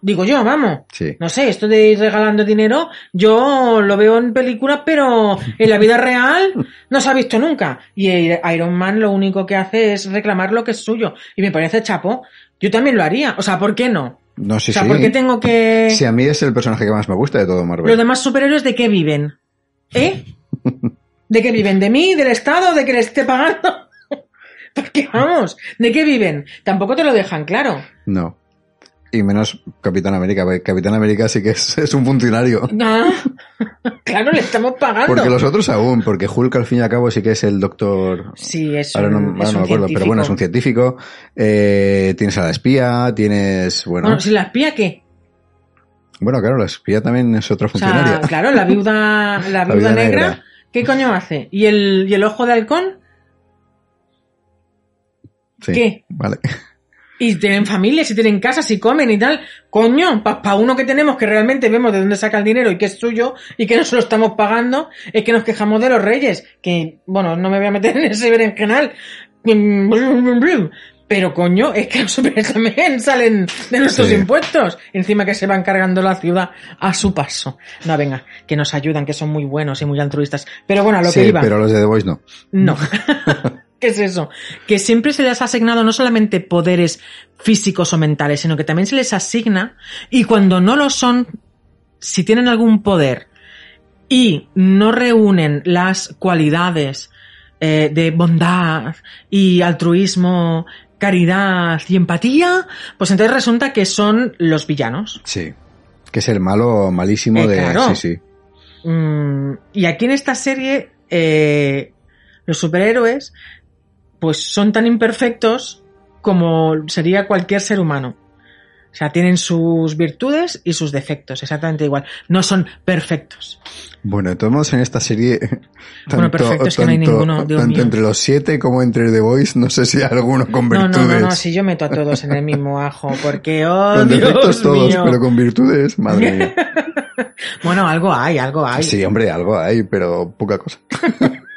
[SPEAKER 2] Digo yo, vamos.
[SPEAKER 1] sí.
[SPEAKER 2] No sé, esto de ir regalando dinero, yo lo veo en películas, pero en la vida real no se ha visto nunca. Y Iron Man lo único que hace es reclamar lo que es suyo. Y me parece chapo. Yo también lo haría. O sea, ¿por qué no?
[SPEAKER 1] No, sí,
[SPEAKER 2] o sea,
[SPEAKER 1] sí.
[SPEAKER 2] ¿por qué tengo que...
[SPEAKER 1] Sí, a mí es el personaje que más me gusta de todo Marvel.
[SPEAKER 2] ¿Los demás superhéroes de qué viven? ¿Eh? ¿De qué viven? ¿De mí? ¿Del Estado? ¿De que le esté pagando? Porque vamos, ¿de qué viven? Tampoco te lo dejan claro.
[SPEAKER 1] No. Y menos Capitán América, porque Capitán América sí que es, es un funcionario.
[SPEAKER 2] Ah, claro, le estamos pagando.
[SPEAKER 1] Porque los otros aún, porque Hulk al fin y al cabo sí que es el doctor...
[SPEAKER 2] Sí, es
[SPEAKER 1] Ahora no,
[SPEAKER 2] un,
[SPEAKER 1] ahora
[SPEAKER 2] es
[SPEAKER 1] no
[SPEAKER 2] un
[SPEAKER 1] me acuerdo, pero bueno, es un
[SPEAKER 2] científico.
[SPEAKER 1] Eh, tienes a la espía, tienes... Bueno,
[SPEAKER 2] Bueno, si la espía, ¿qué?
[SPEAKER 1] bueno, claro, la espía también es otra
[SPEAKER 2] O sea,
[SPEAKER 1] funcionaria.
[SPEAKER 2] claro, la viuda, la viuda
[SPEAKER 1] viuda
[SPEAKER 2] negra,
[SPEAKER 1] negra.
[SPEAKER 2] ¿qué coño hace? ¿Y el, ¿Y el ojo de halcón?
[SPEAKER 1] Sí,
[SPEAKER 2] ¿qué?
[SPEAKER 1] Vale.
[SPEAKER 2] Y tienen familias, y tienen casas, y comen y tal. Coño, para uno que tenemos que realmente vemos de dónde saca el dinero y que es suyo y que no se lo estamos pagando, es que nos quejamos de los reyes. Que, bueno, no me voy a meter en ese berenjenal. Pero coño, es que los superhéroes también salen de nuestros
[SPEAKER 1] Sí.
[SPEAKER 2] impuestos. Encima que se van cargando la ciudad a su paso. No, venga, que nos ayudan, que son muy buenos y muy altruistas. Pero bueno, a lo
[SPEAKER 1] sí,
[SPEAKER 2] que iba.
[SPEAKER 1] pero los de The Voice no.
[SPEAKER 2] No. ¿Qué es eso? Que siempre se les ha asignado no solamente poderes físicos o mentales, sino que también se les asigna y cuando no lo son, si tienen algún poder y no reúnen las cualidades eh, de bondad y altruismo, caridad y empatía, pues entonces resulta que son los villanos.
[SPEAKER 1] Sí. Que es el malo malísimo
[SPEAKER 2] Eh,
[SPEAKER 1] de...
[SPEAKER 2] claro.
[SPEAKER 1] Sí, sí.
[SPEAKER 2] Mm, y aquí en esta serie, eh, los superhéroes, pues son tan imperfectos como sería cualquier ser humano. O sea, tienen sus virtudes y sus defectos, exactamente igual. No son perfectos.
[SPEAKER 1] Bueno, de todos modos en esta serie...
[SPEAKER 2] Bueno, perfecto, es que no hay ninguno, Dios
[SPEAKER 1] tanto
[SPEAKER 2] mío.
[SPEAKER 1] entre los siete como entre The Voice, no sé si hay alguno con
[SPEAKER 2] No,
[SPEAKER 1] virtudes.
[SPEAKER 2] no, no, no, si yo meto a todos en el mismo ajo, porque, oh,
[SPEAKER 1] Con defectos todos,
[SPEAKER 2] mío.
[SPEAKER 1] pero con virtudes, madre mía.
[SPEAKER 2] Bueno, algo hay, algo hay.
[SPEAKER 1] Sí, hombre, algo hay, pero poca cosa.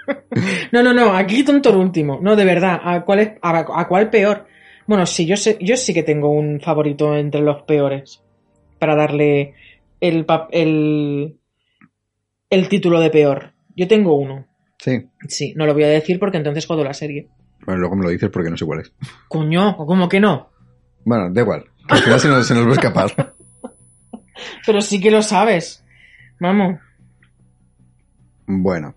[SPEAKER 2] No, no, no, aquí tonto el último. No, de verdad, ¿a cuál, es, a, a cuál peor? Bueno, sí, yo, sé, yo sí que tengo un favorito entre los peores. Para darle el, el, el título de peor. Yo tengo uno.
[SPEAKER 1] Sí.
[SPEAKER 2] Sí, no lo voy a decir porque entonces jodo la serie.
[SPEAKER 1] Bueno, luego me lo dices porque no sé cuál es.
[SPEAKER 2] Coño, ¿cómo que no?
[SPEAKER 1] Bueno, da igual. al final se nos, se nos va a escapar.
[SPEAKER 2] Pero sí que lo sabes. Vamos.
[SPEAKER 1] Bueno.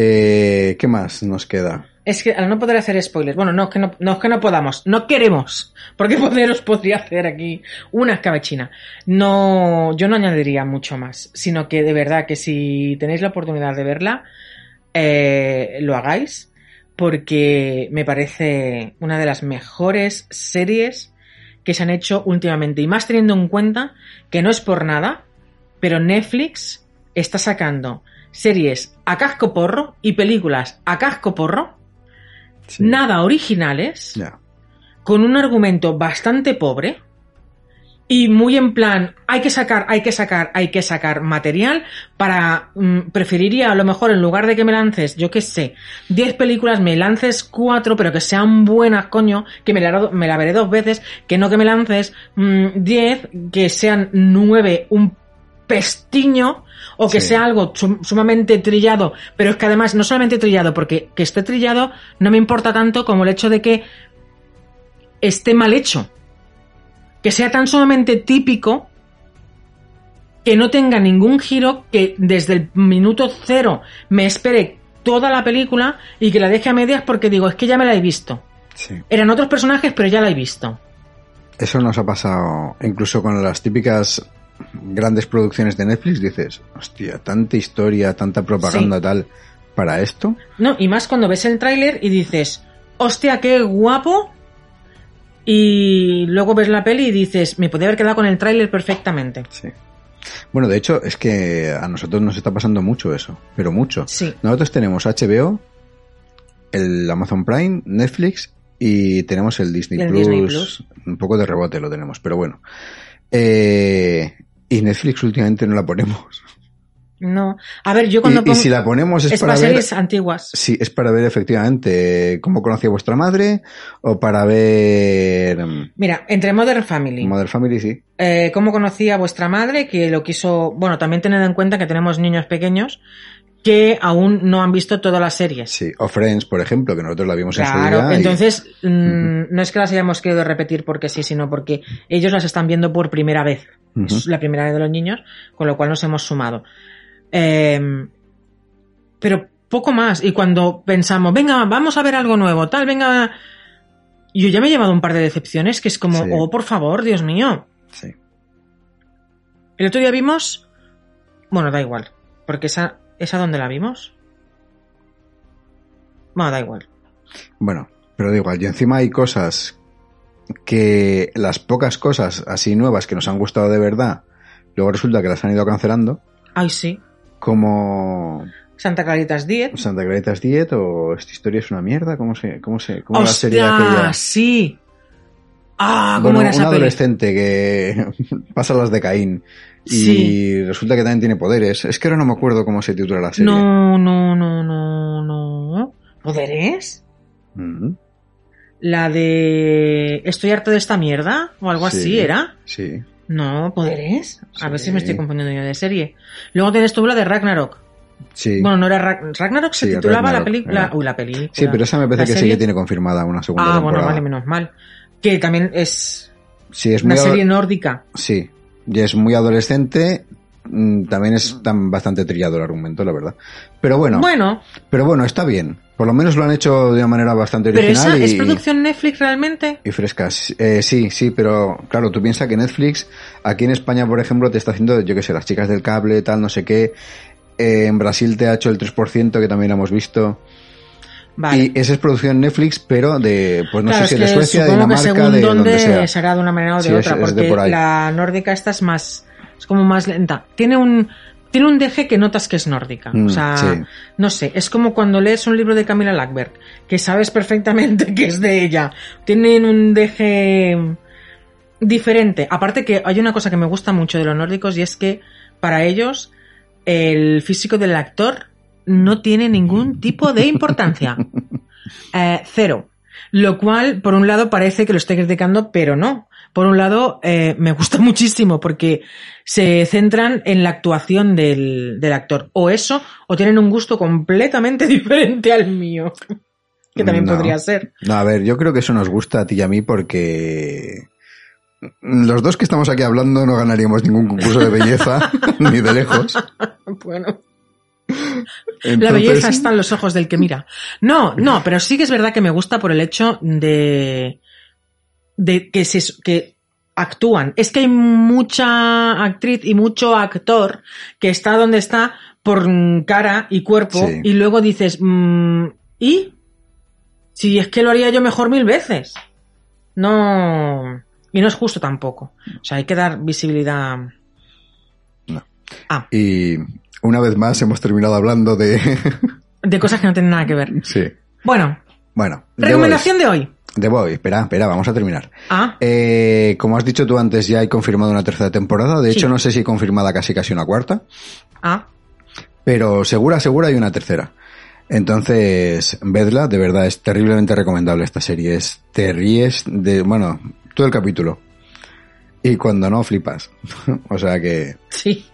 [SPEAKER 1] Eh, ¿Qué más nos queda?
[SPEAKER 2] Es que al no poder hacer spoilers, bueno, no es que no, no es que no podamos, no queremos, porque poderos podría hacer aquí una escabechina. No, yo no añadiría mucho más, sino que de verdad que si tenéis la oportunidad de verla, eh, lo hagáis, porque me parece una de las mejores series que se han hecho últimamente, y más teniendo en cuenta que no es por nada, pero Netflix está sacando series a casco porro y películas a casco porro
[SPEAKER 1] Sí.
[SPEAKER 2] nada originales, con un argumento bastante pobre y muy en plan, hay que sacar, hay que sacar, hay que sacar material para, mm, preferiría a lo mejor en lugar de que me lances, yo qué sé, 10 películas, me lances 4, pero que sean buenas, coño, que me la, me la veré dos veces, que no que me lances mm, 10, que sean 9 un pestiño o que
[SPEAKER 1] Sí.
[SPEAKER 2] sea algo sum- sumamente trillado, pero es que además no solamente trillado, porque que esté trillado no me importa tanto como el hecho de que esté mal hecho. Que sea tan sumamente típico que no tenga ningún giro, que desde el minuto cero me espere toda la película y que la deje a medias porque digo, es que ya me la he visto.
[SPEAKER 1] Sí.
[SPEAKER 2] Eran otros personajes, pero ya la he visto.
[SPEAKER 1] Eso nos ha pasado incluso con las típicas grandes producciones de Netflix. Dices, hostia, tanta historia, tanta propaganda tal para esto.
[SPEAKER 2] No, y más cuando ves el tráiler y dices, hostia, qué guapo. Y luego ves la peli y dices, me podría haber quedado con el tráiler perfectamente.
[SPEAKER 1] Sí. Bueno, de hecho, es que a nosotros nos está pasando mucho eso, pero mucho.
[SPEAKER 2] Sí.
[SPEAKER 1] Nosotros tenemos HBO, el Amazon Prime, Netflix y tenemos el Disney,
[SPEAKER 2] El
[SPEAKER 1] Plus,
[SPEAKER 2] Disney Plus.
[SPEAKER 1] Un poco de rebote lo tenemos, pero bueno. Eh, y Netflix últimamente no la ponemos.
[SPEAKER 2] No. A ver, yo cuando
[SPEAKER 1] Y, y
[SPEAKER 2] pongo...
[SPEAKER 1] si la ponemos es,
[SPEAKER 2] es
[SPEAKER 1] para
[SPEAKER 2] para
[SPEAKER 1] ver...
[SPEAKER 2] series antiguas.
[SPEAKER 1] Sí, es para ver efectivamente cómo conocía vuestra madre o para ver mm,
[SPEAKER 2] Mira, entre Modern Family,
[SPEAKER 1] Mother Family, sí.
[SPEAKER 2] eh, cómo conocí a vuestra madre, que lo quiso... Bueno, también tened en cuenta que tenemos niños pequeños que aún no han visto todas las series.
[SPEAKER 1] Sí, o Friends, por ejemplo, que nosotros la vimos en su
[SPEAKER 2] Claro,
[SPEAKER 1] día. y-
[SPEAKER 2] entonces mm, no es que las hayamos querido repetir porque sí, sino porque ellos las están viendo por primera vez. Es la primera vez de los niños, con lo cual nos hemos sumado. Eh, pero poco más. Y cuando pensamos, venga, vamos a ver algo nuevo, tal, venga. Yo ya me he llevado un par de decepciones que es como,
[SPEAKER 1] Sí.
[SPEAKER 2] oh, por favor, Dios mío.
[SPEAKER 1] Sí.
[SPEAKER 2] El otro día vimos. Bueno, da igual. Porque esa. ¿Esa dónde la vimos? Bueno, da igual.
[SPEAKER 1] Bueno, pero da igual. Y encima hay cosas que las pocas cosas así nuevas que nos han gustado de verdad, luego resulta que las han ido cancelando,
[SPEAKER 2] Ay, sí.
[SPEAKER 1] como
[SPEAKER 2] Santa Claritas Diet.
[SPEAKER 1] Santa Clarita's Diet o Esta historia es una mierda, ¿cómo se, cómo se, cómo la serie aquella?
[SPEAKER 2] Sí. Ah, ¿cómo
[SPEAKER 1] Bueno,
[SPEAKER 2] era
[SPEAKER 1] un
[SPEAKER 2] esa peli?
[SPEAKER 1] adolescente que pasa las de Caín y
[SPEAKER 2] Sí.
[SPEAKER 1] resulta que también tiene poderes. Es que ahora no me acuerdo cómo se titula la serie.
[SPEAKER 2] No, no, no, no, no. ¿Poderes?
[SPEAKER 1] Ujú.
[SPEAKER 2] La de Estoy harto de esta mierda o algo
[SPEAKER 1] Sí.
[SPEAKER 2] así, ¿era?
[SPEAKER 1] Sí.
[SPEAKER 2] No, ¿poderes? A ver si me estoy confundiendo yo de serie. Luego tienes tú la de Ragnarok.
[SPEAKER 1] Sí.
[SPEAKER 2] Bueno, no era Rag- Ragnarok, se
[SPEAKER 1] Sí,
[SPEAKER 2] titulaba la película.
[SPEAKER 1] era.
[SPEAKER 2] Uy, la película.
[SPEAKER 1] Sí, pero esa me parece
[SPEAKER 2] ¿La
[SPEAKER 1] que sí que tiene confirmada una segunda
[SPEAKER 2] Ah,
[SPEAKER 1] temporada.
[SPEAKER 2] bueno, vale, menos mal. Que también es
[SPEAKER 1] Sí, es
[SPEAKER 2] una
[SPEAKER 1] muy
[SPEAKER 2] serie nórdica.
[SPEAKER 1] Sí, y es muy adolescente. mm, También es tan bastante trillado el argumento, la verdad. Pero bueno,
[SPEAKER 2] Bueno,
[SPEAKER 1] pero bueno, está bien. Por lo menos lo han hecho de una manera bastante
[SPEAKER 2] pero
[SPEAKER 1] original
[SPEAKER 2] esa
[SPEAKER 1] y,
[SPEAKER 2] es producción Netflix realmente.
[SPEAKER 1] y fresca. Eh, sí, sí, pero claro, tú piensas que Netflix, aquí en España, por ejemplo, te está haciendo, yo qué sé, las chicas del cable, tal, no sé qué. Eh, en Brasil te ha hecho el 3%, que también lo hemos visto.
[SPEAKER 2] Vale.
[SPEAKER 1] Y esa es producción Netflix, pero de, pues no
[SPEAKER 2] claro,
[SPEAKER 1] sé si
[SPEAKER 2] es
[SPEAKER 1] de Suecia, de
[SPEAKER 2] supongo que
[SPEAKER 1] Dinamarca,
[SPEAKER 2] según
[SPEAKER 1] de
[SPEAKER 2] dónde
[SPEAKER 1] donde sea.
[SPEAKER 2] será de una manera o de
[SPEAKER 1] Sí,
[SPEAKER 2] otra,
[SPEAKER 1] es
[SPEAKER 2] porque
[SPEAKER 1] por
[SPEAKER 2] la nórdica esta es más, es como más lenta. Tiene un, tiene un deje que notas que es nórdica.
[SPEAKER 1] Mm,
[SPEAKER 2] o sea,
[SPEAKER 1] sí.
[SPEAKER 2] no sé, es como cuando lees un libro de Camila Lackberg, que sabes perfectamente que es de ella. Tienen un deje diferente. Aparte que hay una cosa que me gusta mucho de los nórdicos y es que para ellos el físico del actor no tiene ningún tipo de importancia. Eh, cero. Lo cual, por un lado, parece que lo estoy criticando, pero no. Por un lado, eh, me gusta muchísimo porque se centran en la actuación del, del actor. O eso, o tienen un gusto completamente diferente al mío. Que también
[SPEAKER 1] No.
[SPEAKER 2] podría ser.
[SPEAKER 1] No, a ver, yo creo que eso nos gusta a ti y a mí porque los dos que estamos aquí hablando no ganaríamos ningún concurso de belleza, ni de lejos.
[SPEAKER 2] Bueno. La belleza está en los ojos del que mira. No, no, pero sí que es verdad que me gusta por el hecho de, de que se, que actúan. Es que hay mucha actriz y mucho actor que está donde está por cara y cuerpo
[SPEAKER 1] Sí.
[SPEAKER 2] y luego dices, mm, ¿y? Si es que lo haría yo mejor mil veces. No. Y no es justo tampoco. O sea, hay que dar visibilidad.
[SPEAKER 1] No.
[SPEAKER 2] Ah,
[SPEAKER 1] Y una vez más hemos terminado hablando de...
[SPEAKER 2] de cosas que no tienen nada que ver.
[SPEAKER 1] sí.
[SPEAKER 2] Bueno,
[SPEAKER 1] Bueno,
[SPEAKER 2] recomendación de hoy.
[SPEAKER 1] The Boys. Espera, espera, vamos a terminar.
[SPEAKER 2] Ah,
[SPEAKER 1] Eh, como has dicho tú antes, ya hay confirmado una tercera temporada. De
[SPEAKER 2] Sí.
[SPEAKER 1] hecho, no sé si confirmada casi casi una cuarta.
[SPEAKER 2] ah,
[SPEAKER 1] Pero segura, segura hay una tercera. Entonces, vedla, de verdad, es terriblemente recomendable esta serie. Es, te ríes de, bueno, todo el capítulo. Y cuando no, flipas. o sea que,
[SPEAKER 2] sí.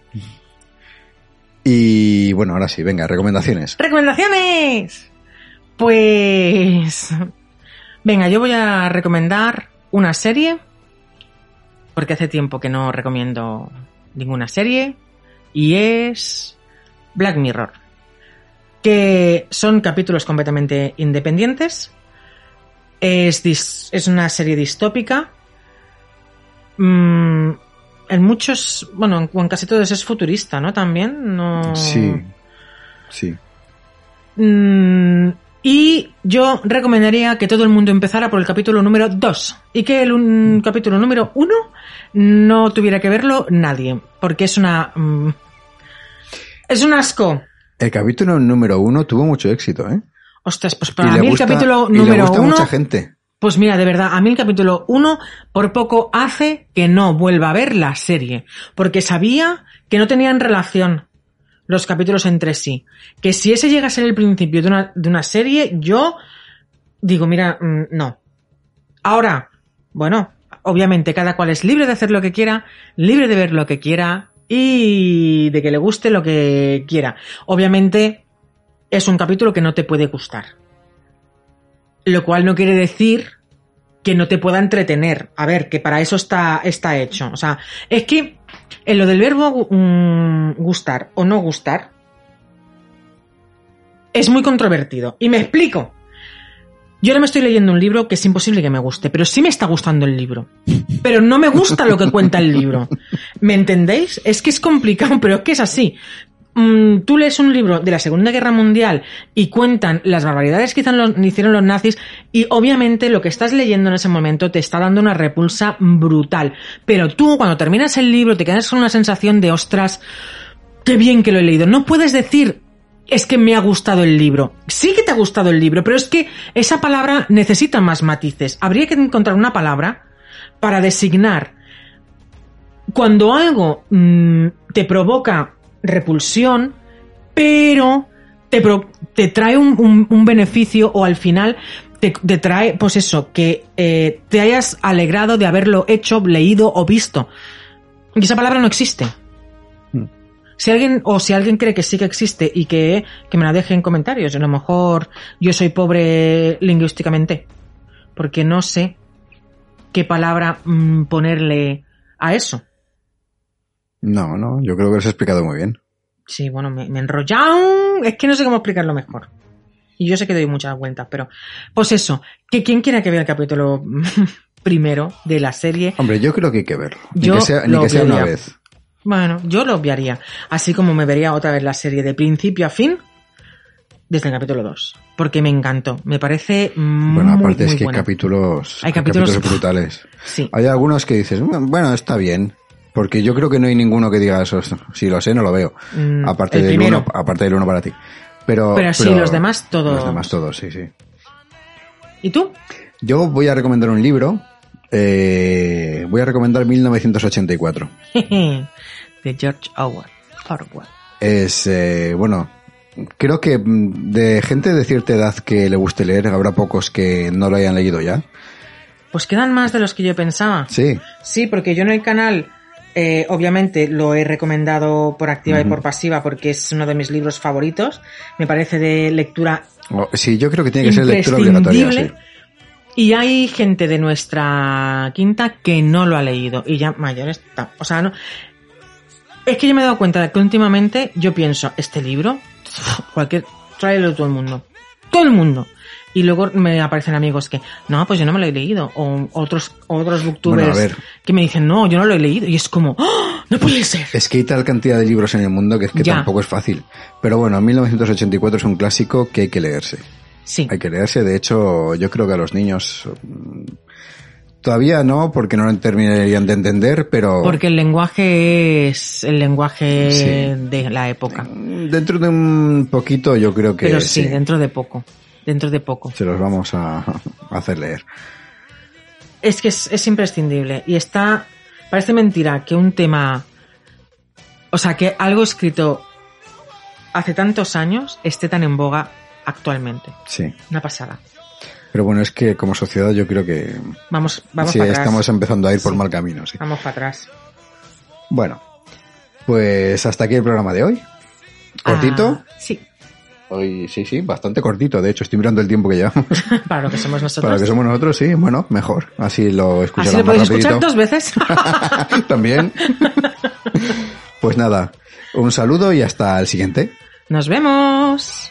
[SPEAKER 1] Y bueno, ahora sí, venga, recomendaciones.
[SPEAKER 2] ¡Recomendaciones! Pues... Venga, yo voy a recomendar una serie, porque hace tiempo que no recomiendo ninguna serie, y es Black Mirror, que son capítulos completamente independientes, es, es una serie distópica, Mm, en muchos, bueno, en, en casi todos es futurista, ¿no? También, no...
[SPEAKER 1] Sí, sí.
[SPEAKER 2] Mm, y yo recomendaría que todo el mundo empezara por el capítulo número 2 y que el un- capítulo número 1 no tuviera que verlo nadie, porque es una... mm, es un asco.
[SPEAKER 1] El capítulo número uno tuvo mucho éxito, ¿eh?
[SPEAKER 2] Ostras, pues para mí
[SPEAKER 1] gusta-
[SPEAKER 2] el capítulo número
[SPEAKER 1] gusta a
[SPEAKER 2] 1...
[SPEAKER 1] mucha gente.
[SPEAKER 2] Pues mira, de verdad, a mí el capítulo 1 por poco hace que no vuelva a ver la serie, porque sabía que no tenían relación los capítulos entre sí. Que si ese llega a ser el principio de una, de una serie, yo digo, mira, mm, no. Ahora, bueno, obviamente cada cual es libre de hacer lo que quiera, libre de ver lo que quiera y de que le guste lo que quiera. Obviamente es un capítulo que no te puede gustar. Lo cual no quiere decir que no te pueda entretener. A ver, que para eso está, está hecho. O sea, es que en lo del verbo mm, gustar o no gustar es muy controvertido. Y me explico. Yo ahora me estoy leyendo un libro que es imposible que me guste, pero sí me está gustando el libro. Pero no me gusta lo que cuenta el libro. ¿Me entendéis? Es que es complicado, pero es que es así. Mm, tú lees un libro de la Segunda Guerra Mundial y cuentan las barbaridades que hicieron los, nazis y obviamente lo que estás leyendo en ese momento te está dando una repulsa brutal. Pero tú cuando terminas el libro te quedas con una sensación de ostras, qué bien que lo he leído. No puedes decir es que me ha gustado el libro. Sí que te ha gustado el libro, pero es que esa palabra necesita más matices. Habría que encontrar una palabra para designar cuando algo mm, te provoca repulsión, pero te, pro- te trae un, un- un beneficio o al final te, te trae, pues eso, que eh, te hayas alegrado de haberlo hecho, leído o visto. Y esa palabra no existe.
[SPEAKER 1] Hmm.
[SPEAKER 2] Si alguien, o si alguien cree que sí que existe y que, que me la deje en comentarios, a lo mejor yo soy pobre lingüísticamente, porque no sé qué palabra mm, ponerle a eso.
[SPEAKER 1] No, no, yo creo que lo has explicado muy bien.
[SPEAKER 2] Sí, bueno, me, me he enrollado. Es que no sé cómo explicarlo mejor. Y yo sé que doy muchas vueltas, pero. Pues eso, que quien quiera que vea el capítulo primero de la serie,
[SPEAKER 1] Hombre, yo creo que hay que verlo. Ni
[SPEAKER 2] Yo
[SPEAKER 1] que sea, ni
[SPEAKER 2] lo
[SPEAKER 1] que sea una vez.
[SPEAKER 2] bueno, yo lo obviaría. Así como me vería otra vez la serie de principio a fin desde el capítulo 2. Porque me encantó. Me parece muy,
[SPEAKER 1] Bueno, aparte es que hay capítulos,
[SPEAKER 2] Hay capítulos-
[SPEAKER 1] brutales.
[SPEAKER 2] Sí.
[SPEAKER 1] Hay algunos que dices, bueno, está bien. Porque yo creo que no hay ninguno que diga eso. Si lo sé, no lo veo.
[SPEAKER 2] Mm,
[SPEAKER 1] Aparte
[SPEAKER 2] el
[SPEAKER 1] del
[SPEAKER 2] primero.
[SPEAKER 1] uno, aparte del uno para ti. Pero,
[SPEAKER 2] Pero sí, los demás todos.
[SPEAKER 1] Los demás todos, sí, sí.
[SPEAKER 2] ¿Y tú?
[SPEAKER 1] Yo voy a recomendar un libro. eh, voy a recomendar 1984.
[SPEAKER 2] de George Orwell. Orwell.
[SPEAKER 1] Es, eh, bueno, creo que mm, de gente de cierta edad que le guste leer, habrá pocos que no lo hayan leído ya.
[SPEAKER 2] Pues quedan más de los que yo pensaba.
[SPEAKER 1] Sí,
[SPEAKER 2] Sí, porque yo en el canal, eh, obviamente, lo he recomendado por activa y por pasiva porque es uno de mis libros favoritos. Me parece de lectura
[SPEAKER 1] O- sí, yo creo que tiene que ser lectura obligatoria. Sí.
[SPEAKER 2] Y hay gente de nuestra quinta que no lo ha leído y ya mayores. O sea, no. Es que yo me he dado cuenta de que últimamente yo pienso, este libro, cualquier. tráelo todo el mundo. Todo el mundo. Y luego me aparecen amigos que, no, pues yo no me lo he leído. O otros, otros booktubers
[SPEAKER 1] Bueno,
[SPEAKER 2] que me dicen, no, yo no lo he leído. Y es como, ¡Ah! no puede ser.
[SPEAKER 1] Es que hay tal cantidad de libros en el mundo que es que
[SPEAKER 2] Ya.
[SPEAKER 1] tampoco es fácil. Pero bueno, 1984 es un clásico que hay que leerse.
[SPEAKER 2] Sí.
[SPEAKER 1] Hay que leerse, de hecho, yo creo que a los niños mm, todavía no, porque no lo terminarían de entender, pero
[SPEAKER 2] Porque el lenguaje es el lenguaje
[SPEAKER 1] Sí.
[SPEAKER 2] de la época.
[SPEAKER 1] dentro de un poquito yo creo que
[SPEAKER 2] Pero sí,
[SPEAKER 1] sí,
[SPEAKER 2] dentro de poco. Dentro de poco.
[SPEAKER 1] se los vamos a, a hacer leer.
[SPEAKER 2] Es que es, es imprescindible. Y está. Parece mentira que un tema. O sea, que algo escrito hace tantos años esté tan en boga actualmente.
[SPEAKER 1] Sí.
[SPEAKER 2] Una pasada.
[SPEAKER 1] Pero bueno, es que como sociedad yo creo que
[SPEAKER 2] Vamos, vamos
[SPEAKER 1] sí,
[SPEAKER 2] para atrás.
[SPEAKER 1] estamos empezando a ir por
[SPEAKER 2] Sí.
[SPEAKER 1] mal camino. Sí.
[SPEAKER 2] Vamos para atrás.
[SPEAKER 1] Bueno, Pues hasta aquí el programa de hoy. ¿Cortito?
[SPEAKER 2] Ah, sí,
[SPEAKER 1] Hoy sí, sí, bastante cortito. De hecho, estoy mirando el tiempo que llevamos.
[SPEAKER 2] para lo que somos nosotros.
[SPEAKER 1] Para lo que somos nosotros, sí, bueno, mejor. Así lo escucharán
[SPEAKER 2] Así lo
[SPEAKER 1] más
[SPEAKER 2] podéis escuchar dos veces.
[SPEAKER 1] También. pues nada, un saludo y hasta el siguiente.
[SPEAKER 2] Nos vemos.